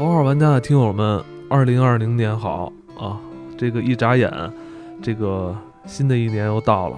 头号玩家的听友们，二零二零年好啊！这个一眨眼，这个新的一年又到了，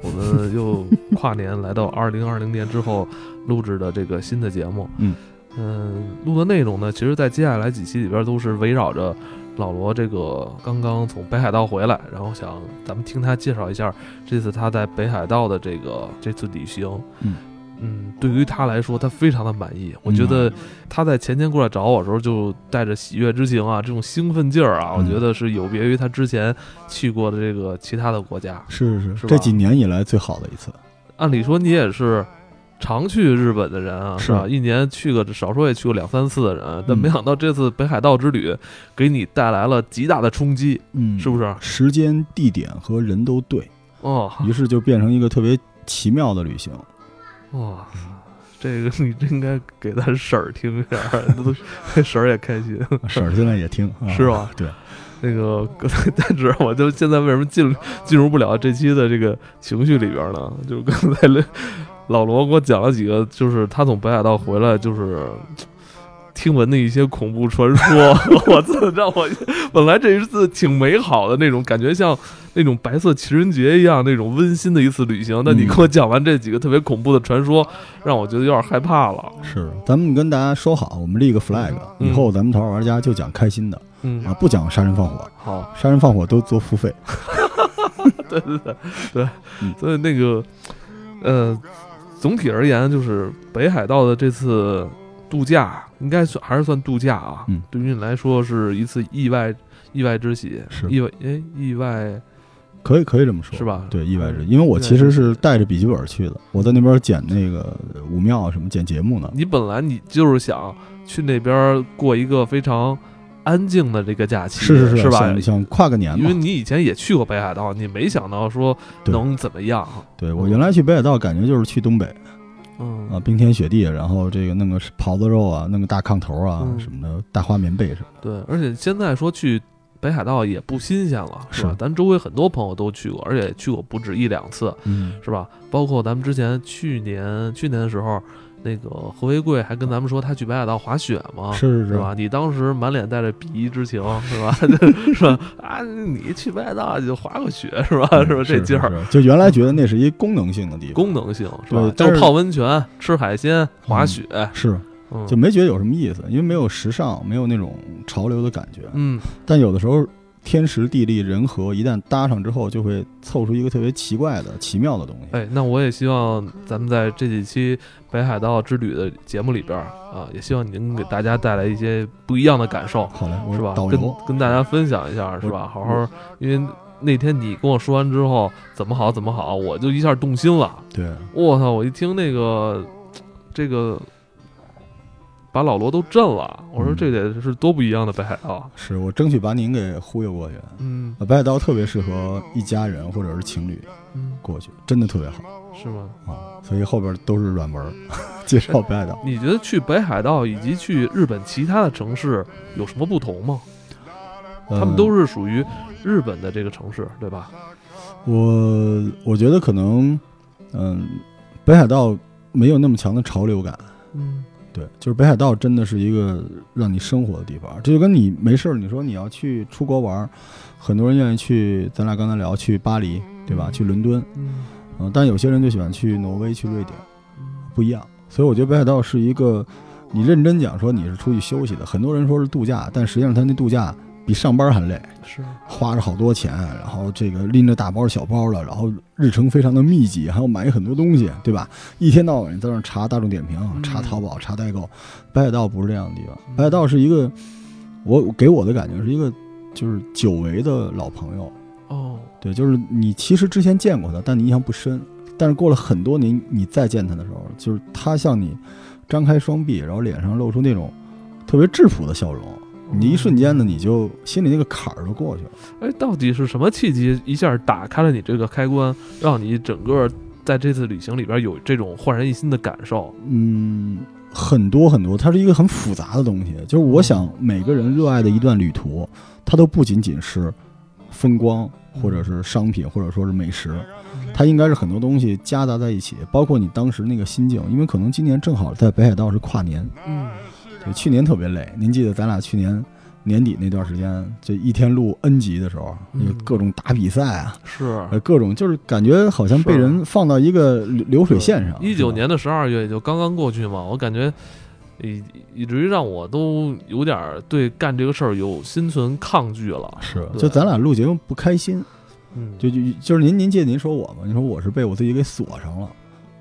我们又跨年来到 二零二零年之后录制的这个新的节目。嗯嗯，录的内容呢，其实，在接下来几期里边都是围绕着老罗这个刚刚从北海道回来，然后想咱们听他介绍一下这次他在北海道的这个这次旅行。嗯嗯，对于他来说，他非常的满意。我觉得他在前天过来找我的时候，就带着喜悦之情啊，这种兴奋劲儿啊，我嗯觉得是有别于他之前去过的这个其他的国家。是是是吧这几年以来最好的一次。按理说你也是常去日本的人啊，是是吧？一年去个少说也去过两三次的人，但嗯没想到这次北海道之旅给你带来了极大的冲击，嗯是不是？时间、地点和人都对，哦于是就变成一个特别奇妙的旅行。哇，这个你真应该给咱婶儿听一下，都 婶儿也开心。婶儿现在也听，啊是吧？对，那个，但是我就现在为什么进入进入不了这期的这个情绪里边呢？就是刚才老罗给我讲了几个，就是他从北海道回来，就是听闻的一些恐怖传说。我操，让我本来这一次挺美好的那种感觉，像那种白色情人节一样那种温馨的一次旅行。但你嗯给我讲完这几个特别恐怖的传说，让我觉得有点害怕了。是。咱们跟大家说好，我们立个 flag，嗯以后咱们头号玩家就讲开心的嗯啊，，不讲杀人放火，好。杀人放火都做付费。对对对对，嗯所以那个呃，总体而言，就是北海道的这次度假，应该算还是算度假啊。嗯对于你来说是一次意外意外之喜，是意外哎意外可以可以这么说，是吧对，意外之因为我其实是带着笔记本去的，我在那边剪那个武庙什么剪节目呢。你本来你就是想去那边过一个非常安静的这个假期，是是是吧？想想跨个年嘛因为。你以前也去过北海道，你没想到说能怎么样。对我原来去北海道，感觉就是去东北嗯啊，冰天雪地，然后这个弄个狍子肉啊，弄个大炕头啊嗯什么的，大花棉被什么的。对，而且现在说去北海道也不新鲜了，是吧？是咱周围很多朋友都去过，而且去过不止一两次，嗯，是吧？包括咱们之前去年去年的时候，那个何为贵还跟咱们说他去北海道滑雪嘛，是是是吧？？你当时满脸带着鄙夷之情，是吧？是吧？啊，你去北海道就滑个雪，是吧？是吧？这劲儿。就原来觉得那是一功能性的地方，功能性是吧？就是泡温泉、吃海鲜、滑雪，是嗯，就没觉得有什么意思，因为没有时尚，没有那种潮流的感觉。嗯，但有的时候天时地利人和一旦搭上之后，就会凑出一个特别奇怪的、奇妙的东西。哎，那我也希望咱们在这几期北海道之旅的节目里边儿啊，也希望你能给大家带来一些不一样的感受，好嘞，我是吧？跟导跟大家分享一下，是吧？好好，因为那天你跟我说完之后，怎么好怎么好，我就一下动心了。对，我操！我一听那个这个，把老罗都震了。我说嗯这得是多不一样的北海道。是我争取把您给忽悠过去。嗯呃北海道特别适合一家人或者是情侣嗯，过去，真的特别好是吗？啊！所以后边都是软文介绍北海道。你觉得去北海道以及去日本其他的城市有什么不同吗？他们都是是属于日本的这个城市，对吧？我，我觉得可能，嗯，北海道没有那么强的潮流感。嗯对，就是北海道真的是一个让你生活的地方，这就跟你没事儿，你说你要去出国玩儿，很多人愿意去，咱俩刚才聊去巴黎，对吧？嗯去伦敦，嗯嗯、但有些人就喜欢去挪威、去瑞典，不一样。所以我觉得北海道是一个，你认真讲说你是出去休息的，很多人说是度假，但实际上他那度假比上班还累，是花着好多钱，然后这个拎着大包小包的，然后日程非常的密集，还要买很多东西，对吧？一天到晚在那查大众点评、嗯查淘宝、查代购。北海道不是这样的地方，嗯北海道是一个，我给我的感觉是一个就是久违的老朋友，哦，对，就是你其实之前见过他，但你印象不深，但是过了很多年，你再见他的时候，就是他向你张开双臂，然后脸上露出那种特别质朴的笑容。你一瞬间呢，你就心里那个坎儿就过去了。哎，到底是什么契机一下打开了你这个开关，让你整个在这次旅行里边有这种焕然一新的感受？嗯，很多很多，它是一个很复杂的东西。就是我想每个人热爱的一段旅途，它都不仅仅是风光，或者是商品，或者说是美食，它应该是很多东西夹杂在一起，包括你当时那个心境。因为可能今年正好在北海道是跨年，嗯，对，去年特别累。您记得咱俩去年年底那段时间，这一天录 N 集的时候，各种打比赛啊，是呃，各种就是感觉好像被人放到一个流流水线上。一九年的十二月也就刚刚过去嘛，我感觉以以至于让我都有点儿对干这个事儿有心存抗拒了。是，就咱俩录节目不开心，嗯，就就就是您您记得您说我吗？您说我是被我自己给锁上了。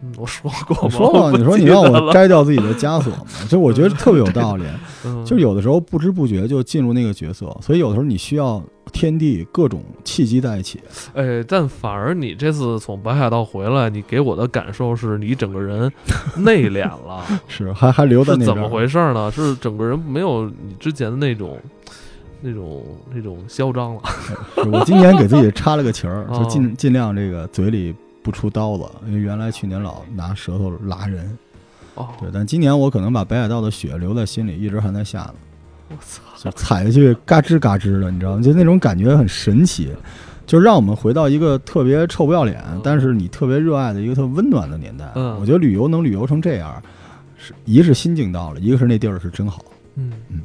嗯我说过吗？我说过，你说你让我摘掉自己的枷锁嘛，就我觉得特别有道理。嗯就有的时候不知不觉就进入那个角色，所以有的时候你需要天地各种契机在一起。哎，但反而你这次从北海道回来，你给我的感受是你整个人内敛了，是，还还留在那怎么回事呢？是整个人没有你之前的那种。那种那种嚣张了，我今年给自己插了个旗儿，哦就尽尽量这个嘴里不出刀子，因为原来去年老拿舌头拉人。哦，对，但今年我可能把北海道的雪留在心里，一直还在下呢。我操，就踩下去嘎吱嘎吱的，你知道吗？就那种感觉很神奇，就让我们回到一个特别臭不要脸，但是你特别热爱的一个特温暖的年代。嗯我觉得旅游能旅游成这样，是一是心境到了，一个是那地儿是真好。嗯嗯，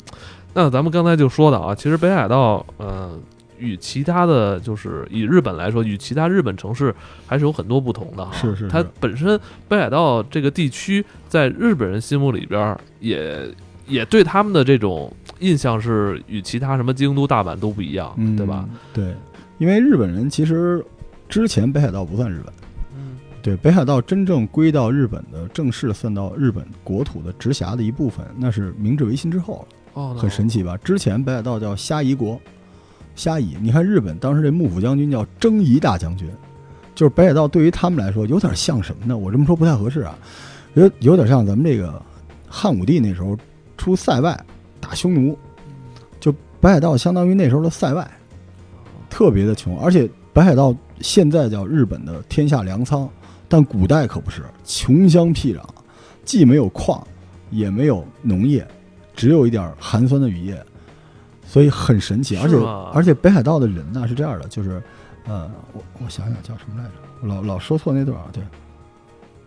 那咱们刚才就说到啊，其实北海道，呃，与其他的就是以日本来说，与其他日本城市还是有很多不同的哈。它是是它本身北海道这个地区在日本人心目里边儿也也对他们的这种印象是与其他什么京都、大阪都不一样，嗯，对吧？？对，因为日本人其实之前北海道不算日本。嗯对，北海道真正归到日本的正式算到日本国土的直辖的一部分，那是明治维新之后了。哦，很神奇吧？之前北海道叫虾夷国，虾夷，你看日本当时这幕府将军叫征夷大将军，就是北海道对于他们来说有点像什么呢？我这么说不太合适啊，有有点像咱们这个汉武帝那时候出塞外打匈奴，就北海道相当于那时候的塞外，特别的穷，而且北海道现在叫日本的天下粮仓，但古代可不是，穷乡僻壤，既没有矿，也没有农业，只有一点寒酸的雨夜，所以很神奇。而且而且北海道的人呢是这样的，就是，呃，我我想想叫什么来着，我老老说错那段儿，对，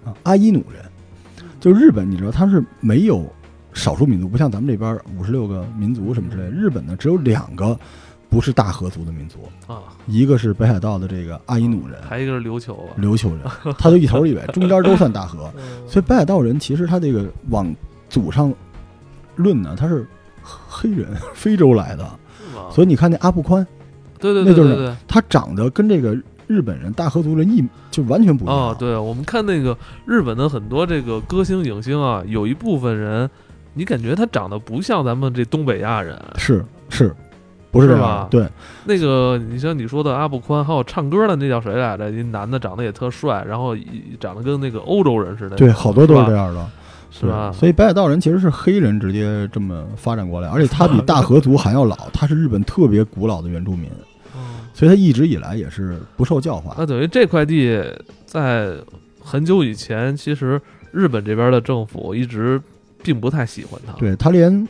啊，阿伊努人，就日本，你知道他是没有少数民族，不像咱们这边五十六个民族什么之类，日本呢只有两个不是大和族的民族，啊，一个是北海道的这个阿伊努人，还一个是琉球啊，琉球人，他就一头一尾，中间都算大和。嗯。所以北海道人其实他这个往祖上论呢，他是黑人，非洲来的。所以你看那阿布宽，对对那就是对对对。他长得跟这个日本人大和族人一就完全不一样。哦，，对，我们看那个日本的很多这个歌星影星啊，有一部分人，你感觉他长得不像咱们这东北亚人。是是，不是吧？对，那个，你像你说的阿布宽，还有唱歌的那叫谁来着？一男的长得也特帅，然后一长得跟那个欧洲人似的。对，好多都是这，样的。是吧？所以北海道人其实是黑人直接这么发展过来，而且他比大和族还要老，他是日本特别古老的原住民，嗯所以他一直以来也是不受教化。那等于这块地在很久以前，其实日本这边的政府一直并不太喜欢他。，对他连，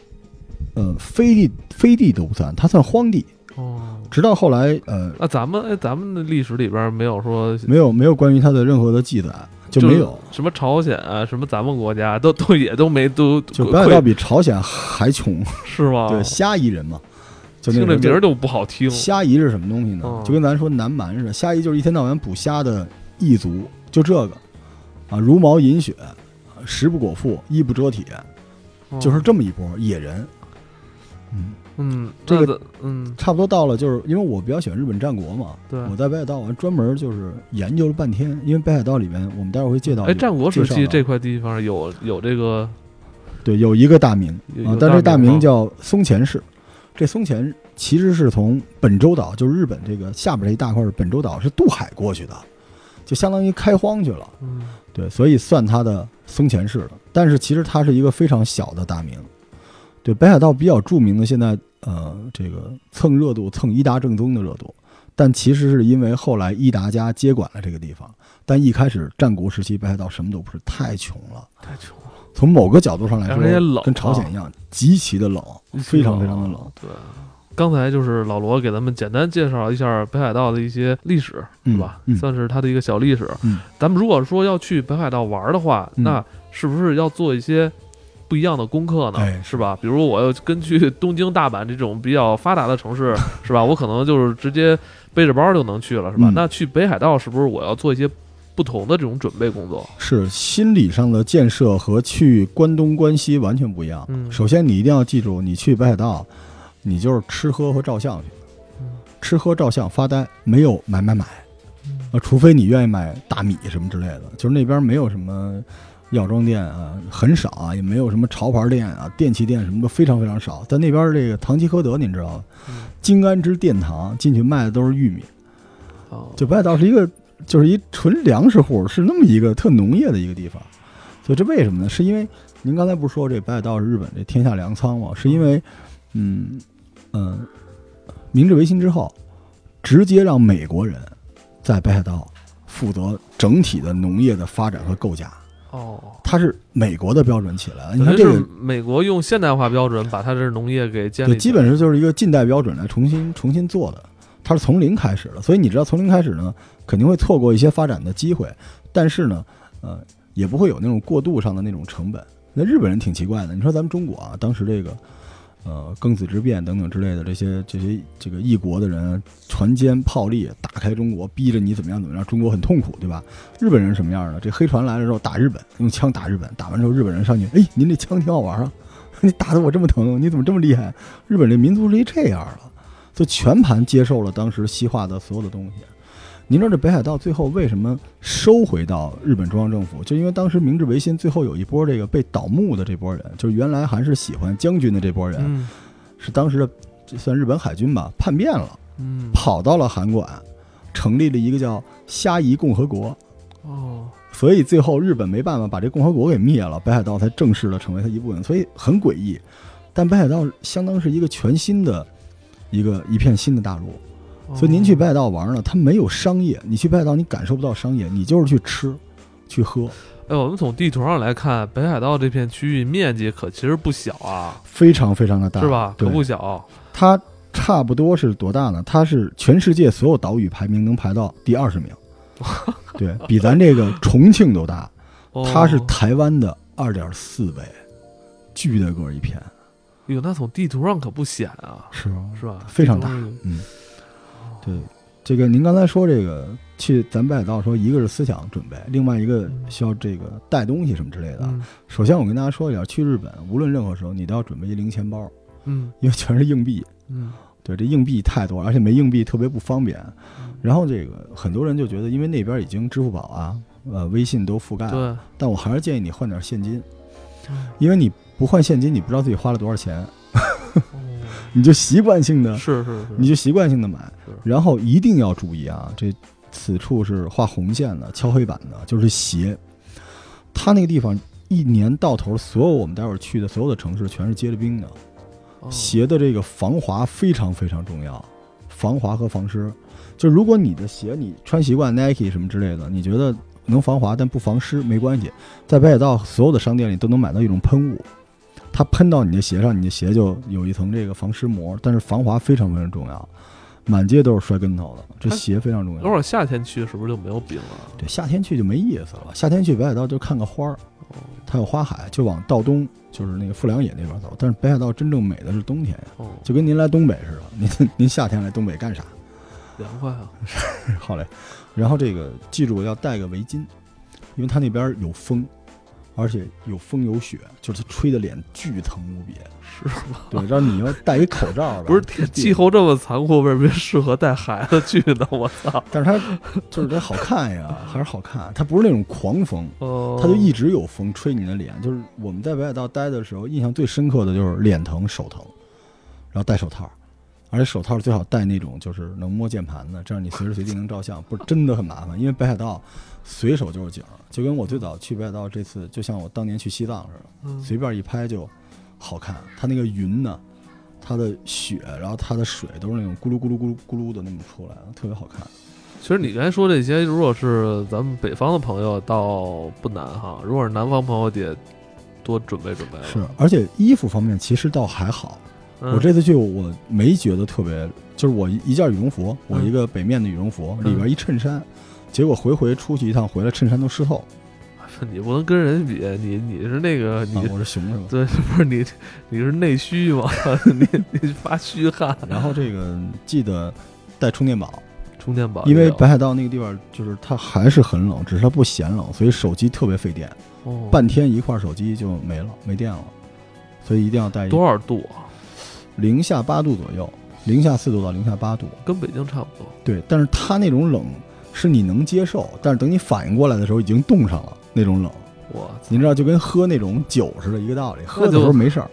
呃，飞地飞地都不算，他算荒地。哦，直到后来，呃，那咱们哎，咱们的历史里边没有说没有没有关于他的任何的记载，就没有。什么朝鲜啊，什么咱们国家都都也都没都就北海道比朝鲜还穷，是吗？对，虾夷人嘛，就那听这名儿就不好听。虾夷是什么东西呢？嗯就跟咱说南蛮似的，虾夷就是一天到晚捕虾的异族，就这个啊，茹毛饮血，食不果腹，衣不遮体，哦就是这么一波野人。嗯，嗯，这个嗯，差不多到了，就是因为我比较喜欢日本战国嘛，对。我在北海道我专门就是研究了半天，因为北海道里面我们待会儿会介绍。哎，战国时期这块地方有有这个对有一个大名啊但是这大大名叫松前氏。这松前其实是从本州岛，就是日本这个下边这一大块儿本州岛是渡海过去的，就相当于开荒去了。嗯对，所以算它的松前氏了。但是其实它是一个非常小的大名。对，北海道比较著名的现在呃这个蹭热度蹭伊达正宗的热度，但其实是因为后来伊达家接管了这个地方。但一开始战国时期北海道什么都不是，太穷了。太穷了，从某个角度上来说冷，跟朝鲜一样，极其的冷，非常非常的冷。。对，刚才就是老罗给咱们简单介绍一下北海道的一些历史，嗯是吧？嗯算是它的一个小历史。嗯咱们如果说要去北海道玩的话，嗯那是不是要做一些不一样的功课呢，哎是吧？比如我要根据东京、大阪这种比较发达的城市，是吧？我可能就是直接背着包就能去了，是吧？嗯那去北海道是不是我要做一些不同的这种准备工作？是心理上的建设和去关东关西完全不一样。嗯首先你一定要记住，你去北海道，你就是吃喝和照相去，嗯吃喝照相发呆，没有买买买，嗯呃，除非你愿意买大米什么之类的，就是那边没有什么药妆店啊，很少啊，也没有什么潮牌店啊，电器店什么的非常非常少。在那边这个唐吉诃德，您知道吗？嗯金安之殿堂进去卖的都是玉米，哦，就北海道是一个就是一纯粮食户，是那么一个特农业的一个地方。所以这为什么呢？是因为您刚才不是说这北海道是日本这天下粮仓吗？是因为，嗯嗯、呃明治维新之后，直接让美国人在北海道负责整体的农业的发展和构架，哦，它是美国的标准起来了。你看这个，美国用现代化标准把它这农业给建，立，基本上就是一个近代标准来重新重新做的，它是从零开始的。所以你知道，从零开始呢，肯定会错过一些发展的机会，但是呢，呃，也不会有那种过渡上的那种成本。那日本人挺奇怪的，你说咱们中国啊，当时这个，呃，庚子之变等等之类的这些这些这个异国的人船坚炮利，打开中国，逼着你怎么样怎么样，中国很痛苦，对吧？日本人什么样呢？这黑船来了之后打日本，用枪打日本，打完之后日本人上去，哎，您这枪挺好玩啊，你打得我这么疼，你怎么这么厉害？日本这民族是一这样的，就全盘接受了当时西化的所有的东西。您知道这北海道最后为什么收回到日本中央政府？就因为当时明治维新最后有一波这个被倒幕的这波人，就是原来还是喜欢将军的这波人，嗯是当时的这算日本海军吧，叛变了，嗯，跑到了函馆，成立了一个叫虾夷共和国。哦，所以最后日本没办法把这共和国给灭了，北海道才正式的成为它一部分，所以很诡异。但北海道相当是一个全新的一个一片新的大陆，所以您去北海道玩呢，它没有商业，你去北海道你感受不到商业，你就是去吃、去喝，哎，我们从地图上来看，北海道这片区域面积可其实不小啊，非常非常的大，是吧？可，不小。它差不多是多大呢？它是全世界所有岛屿排名能排到第二十名，对比咱这个重庆都大，哦它是台湾的二点四倍，巨大个儿一片，哟，那从地图上可不显啊，是吧？是吧？非常大嗯，对，这个您刚才说这个去咱北海道说，一个是思想准备，另外一个需要这个带东西什么之类的。嗯首先我跟大家说一下，去日本无论任何时候，你都要准备一零钱包，嗯因为全是硬币。嗯对，这硬币太多了，而且没硬币特别不方便。嗯然后这个很多人就觉得，因为那边已经支付宝啊、呃微信都覆盖了，但我还是建议你换点现金，嗯因为你不换现金，你不知道自己花了多少钱，哦你就习惯性的是是是，你就习惯性的买，然后一定要注意啊，这此处是画红线的、敲黑板的，就是鞋。它那个地方一年到头，所有我们待会儿去的所有的城市全是结了冰的，哦鞋的这个防滑非常非常重要，防滑和防湿。就如果你的鞋你穿习惯 Nike 什么之类的，你觉得能防滑但不防湿没关系，在北海道所有的商店里都能买到一种喷雾，它喷到你的鞋上，你的鞋就有一层这个防湿膜，但是防滑非常非常重要。满街都是摔跟头的，这鞋非常重要。等会儿夏天去是不是就没有冰了？对，夏天去就没意思了。夏天去北海道就看个花儿，哦它有花海，就往道东，就是那个富良野那边走。但是北海道真正美的是冬天呀，哦，就跟您来东北似的。您您夏天来东北干啥？凉快啊！好嘞。然后这个记住要带个围巾，因为它那边有风，而且有风有雪，就是它吹的脸巨疼无比。是吗？对，让你要戴一口罩吧。不是气候这么残酷，为什么适合带孩子去呢？我操！但是它就是得好看呀，还是好看。它不是那种狂风，哦，它就一直有风吹你的脸。就是我们在北海道待的时候，印象最深刻的就是脸疼、手疼，然后戴手套，而且手套最好戴那种就是能摸键盘的，这样你随时随地能照相。不是真的很麻烦，因为北海道随手就是景儿，就跟我最早去北海道这次，就像我当年去西藏似的，嗯随便一拍就好看。它那个云呢，它的雪，然后它的水都是那种咕噜咕噜咕噜咕噜的那么出来的，特别好看。其实你刚才说这些，如果是咱们北方的朋友，倒不难哈；如果是南方朋友，得多准备准备了。是，而且衣服方面其实倒还好。嗯我这次去我没觉得特别，就是我一一件羽绒服，我嗯一个北面的羽绒服，嗯里边一衬衫，结果回回出去一趟回来，衬衫都湿透。你不能跟人比，你你是那个你、啊，我是熊是吧？对，不是你你是内虚嘛，你你发虚汗，然后这个记得带充电宝，充电宝因为北海道那个地方就是它还是很冷，只是它不显冷，所以手机特别费电，哦半天一块手机就没了，没电了，所以一定要带一多少度啊？零下八度左右，零下四度到零下八度。跟北京差不多。对，但是它那种冷是你能接受，但是等你反应过来的时候已经冻上了那种冷，我操你知道就跟喝那种酒似的一个道理，喝的时候没事儿。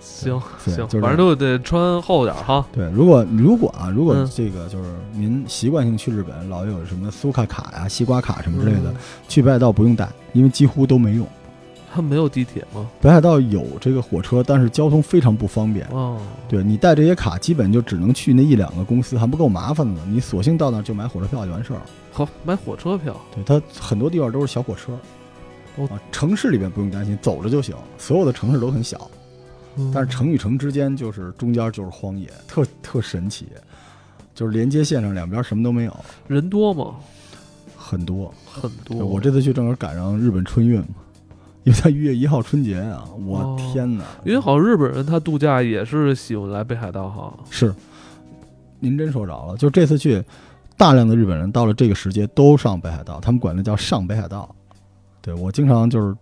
行对行，就是反正都得穿厚点儿哈。对，如果如果啊，如果嗯这个就是您习惯性去日本，老有什么苏卡卡呀、西瓜卡什么之类的，嗯去北海道不用带，因为几乎都没用。他没有地铁吗？北海道有这个火车，但是交通非常不方便。哦，对你带这些卡，基本就只能去那一两个公司，还不够麻烦的呢。你索性到那儿就买火车票就完事儿了。好，买火车票。对，它很多地方都是小火车。哦啊，城市里面不用担心，走着就行。所有的城市都很小，嗯但是城与城之间就是中间就是荒野，特特神奇。就是连接线上两边什么都没有，人多吗？很多。很多。我这次去正好赶上日本春运嘛，因为它一月一号春节啊，我哦天哪！因为好像日本人他度假也是喜欢来北海道哈。是，您真说着了。就这次去，大量的日本人到了这个时节都上北海道，他们管那叫上北海道。对我经常就是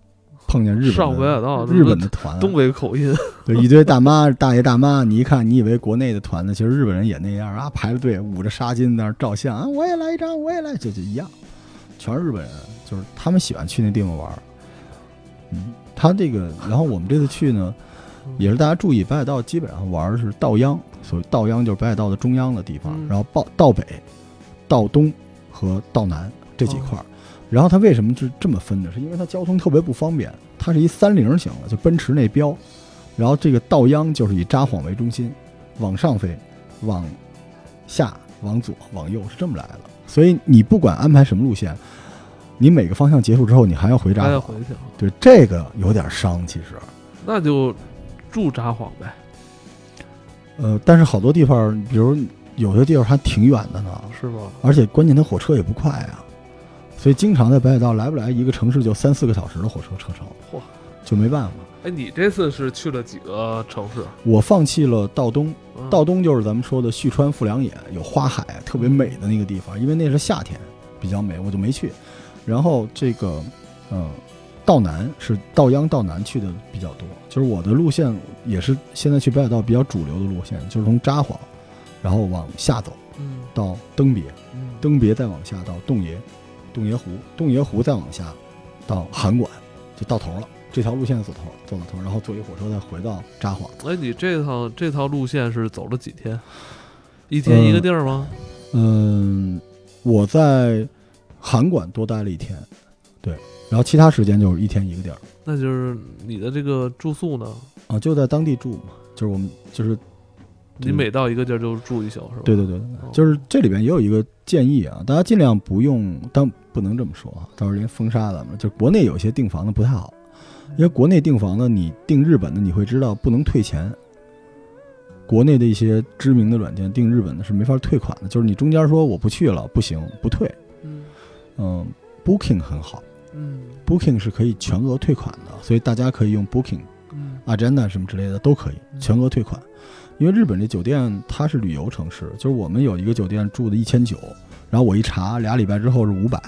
碰见日本上北海道日本的团，东北口音，对一堆大妈、大爷、大妈，你一看，你以为国内的团呢，其实日本人也那样啊，排着队捂着纱巾在那照相啊，我也来一张，我也来，就就一样，全是日本人，就是他们喜欢去那地方玩儿。嗯，他这个，然后我们这次去呢，也是大家注意，北海道基本上玩的是道央，所谓道央就是北海道的中央的地方，嗯然后道道北、道东和道南这几块儿。然后它为什么是这么分的？是因为它交通特别不方便，它是一三菱型的，就奔驰那标。然后这个道央就是以札幌为中心，往上飞，往下、往左、往右是这么来的。所以你不管安排什么路线，你每个方向结束之后，你还要回札幌。还要回去，对，这个有点伤，其实。那就住札幌呗，呃，但是好多地方，比如有些地方还挺远的呢，是吧？而且关键它火车也不快啊，所以经常在北海道来不来一个城市就三四个小时的火车车程，嚯，就没办法。哎，你这次是去了几个城市？我放弃了道东，嗯道东就是咱们说的旭川富良野，有花海，特别美的那个地方，因为那是夏天，比较美，我就没去。然后这个，嗯，道南是道央道南去的比较多，就是我的路线也是现在去北海道比较主流的路线，就是从札幌，然后往下走嗯到登别，嗯，登别再往下到洞爷，洞爷湖，洞爷湖再往下到函馆，就到头了。这条路线走头，走到头，然后坐一火车再回到札幌。哎，你这趟这套路线是走了几天？一天一个地儿吗？嗯，我在函馆多待了一天，对，然后其他时间就是一天一个地儿那就是你的这个住宿呢？啊，就在当地住嘛，就是我们就是你每到一个地儿就住一宿是吧？对对对，哦就是这里边也有一个建议啊，大家尽量不用，当不能这么说啊，到时候人封杀咱们。就国内有些订房的不太好，因为国内订房的，你订日本的你会知道不能退钱。国内的一些知名的软件订日本的是没法退款的，就是你中间说我不去了，不行，不退。嗯嗯，Booking 很好嗯，Booking 是可以全额退款的，所以大家可以用 Booking、嗯 Agenda 什么之类的都可以嗯全额退款。因为日本这酒店它是旅游城市，就是我们有一个酒店住的一千九，然后我一查俩礼拜之后是五百，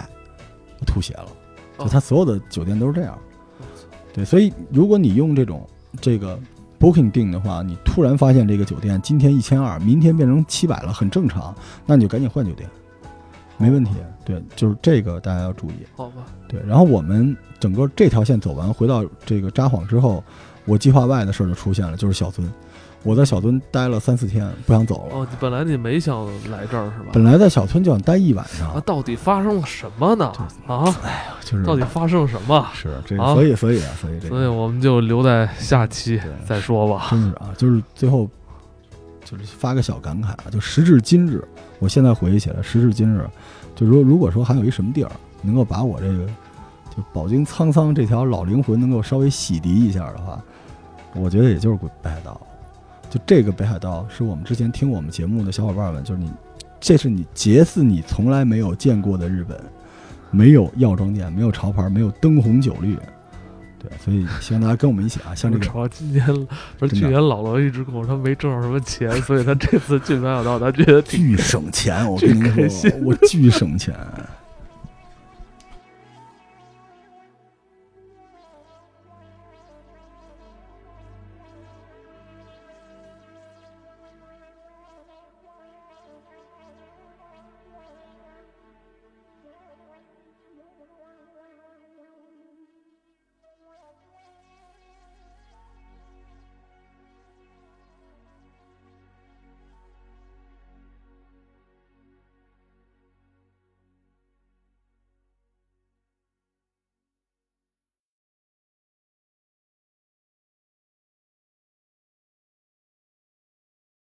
我吐血了。就哦它所有的酒店都是这样。对，所以如果你用这种这个 Booking 订的话，你突然发现这个酒店今天一千二，明天变成七百了，很正常，那你就赶紧换酒店，没问题。对，就是这个大家要注意。好吧，对，然后我们整个这条线走完，回到这个札幌之后，我计划外的事儿就出现了，就是小樽。我在小樽待了三四天，不想走了。哦，本来你没想来这儿是吧？本来在小樽就想待一晚上啊，，到底发生了什么呢？啊，哎就是到底发生了什么？是这个，啊所以所以啊，所以这所以我们就留在下期再说吧。真是啊，就是最后就是发个小感慨啊，就时至今日，我现在回忆起来，时至今日，就如如果说还有一什么地儿能够把我这个就饱经沧桑这条老灵魂能够稍微洗涤一下的话，我觉得也就是北海道。就这个北海道是我们之前听我们节目的小伙伴们，就是你，这是你杰斯你从来没有见过的日本，没有药妆店，没有潮牌，没有灯红酒绿。对，所以希望大家跟我们一起啊，像这个操，今年不是去年老罗一直跟我说没挣着什么钱，所以他这次进北海道，他觉得巨省钱，我跟您说，我巨省钱。